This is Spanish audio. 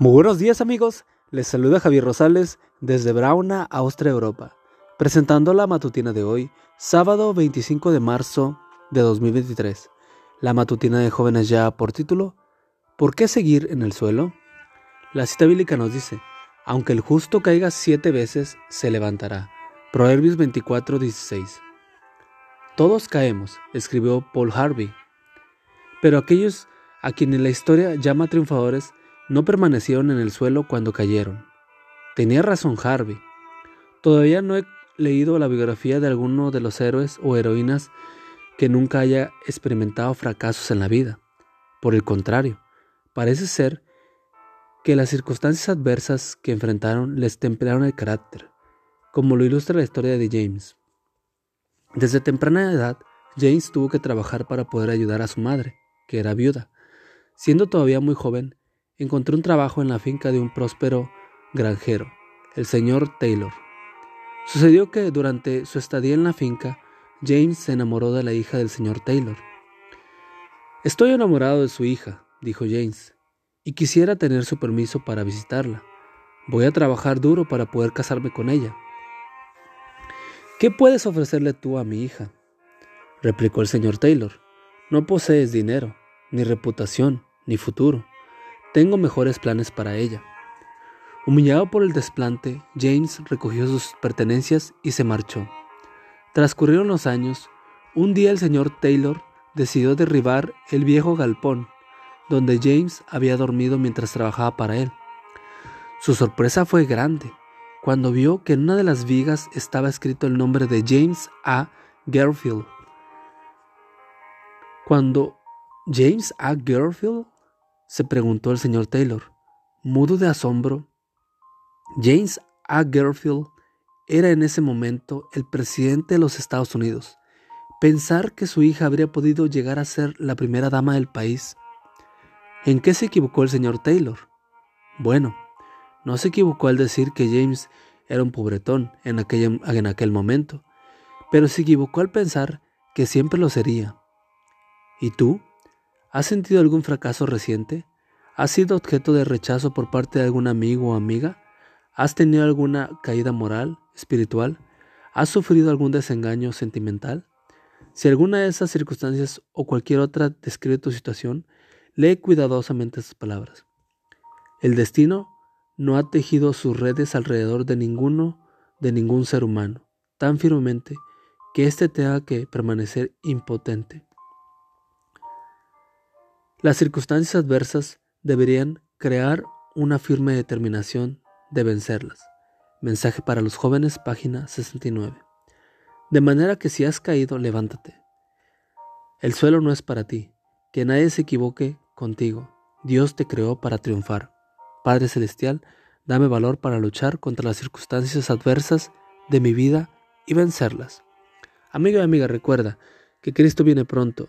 Muy buenos días amigos, les saluda Javier Rosales desde Brauna, Austria, Europa, presentando la matutina de hoy, sábado 25 de marzo de 2023. La matutina de jóvenes ya por título, ¿Por qué seguir en el suelo? La cita bíblica nos dice, aunque el justo caiga siete veces, se levantará. Proverbios 24, 16. Todos caemos, escribió Paul Harvey, pero aquellos a quienes la historia llama triunfadores no permanecieron en el suelo cuando cayeron. Tenía razón Harvey. Todavía no he leído la biografía de alguno de los héroes o heroínas que nunca haya experimentado fracasos en la vida. Por el contrario, parece ser que las circunstancias adversas que enfrentaron les templaron el carácter, como lo ilustra la historia de James. Desde temprana edad, James tuvo que trabajar para poder ayudar a su madre, que era viuda. Siendo todavía muy joven, encontró un trabajo en la finca de un próspero granjero, el señor Taylor. Sucedió que durante su estadía en la finca, James se enamoró de la hija del señor Taylor. Estoy enamorado de su hija, dijo James, y quisiera tener su permiso para visitarla. Voy a trabajar duro para poder casarme con ella. ¿Qué puedes ofrecerle tú a mi hija? replicó el señor Taylor. No posees dinero, ni reputación, ni futuro. Tengo mejores planes para ella. Humillado por el desplante, James recogió sus pertenencias y se marchó. Transcurrieron los años. Un día el señor Taylor decidió derribar el viejo galpón donde James había dormido mientras trabajaba para él. Su sorpresa fue grande cuando vio que en una de las vigas estaba escrito el nombre de James A. Garfield. Cuando James A. Garfield se preguntó el señor Taylor, mudo de asombro. James A. Garfield era en ese momento el presidente de los Estados Unidos. Pensar que su hija habría podido llegar a ser la primera dama del país. ¿En qué se equivocó el señor Taylor? Bueno, no se equivocó al decir que James era un pobretón en en aquel momento, pero se equivocó al pensar que siempre lo sería. ¿Y tú? ¿Has sentido algún fracaso reciente? ¿Has sido objeto de rechazo por parte de algún amigo o amiga? ¿Has tenido alguna caída moral, espiritual? ¿Has sufrido algún desengaño sentimental? Si alguna de esas circunstancias o cualquier otra describe tu situación, lee cuidadosamente estas palabras. El destino no ha tejido sus redes alrededor de ninguno, de ningún ser humano, tan firmemente que éste tenga que permanecer impotente. Las circunstancias adversas deberían crear una firme determinación de vencerlas. Mensaje para los jóvenes, página 69. De manera que si has caído, levántate. El suelo no es para ti. Que nadie se equivoque contigo. Dios te creó para triunfar. Padre Celestial, dame valor para luchar contra las circunstancias adversas de mi vida y vencerlas. Amigo y amiga, recuerda que Cristo viene pronto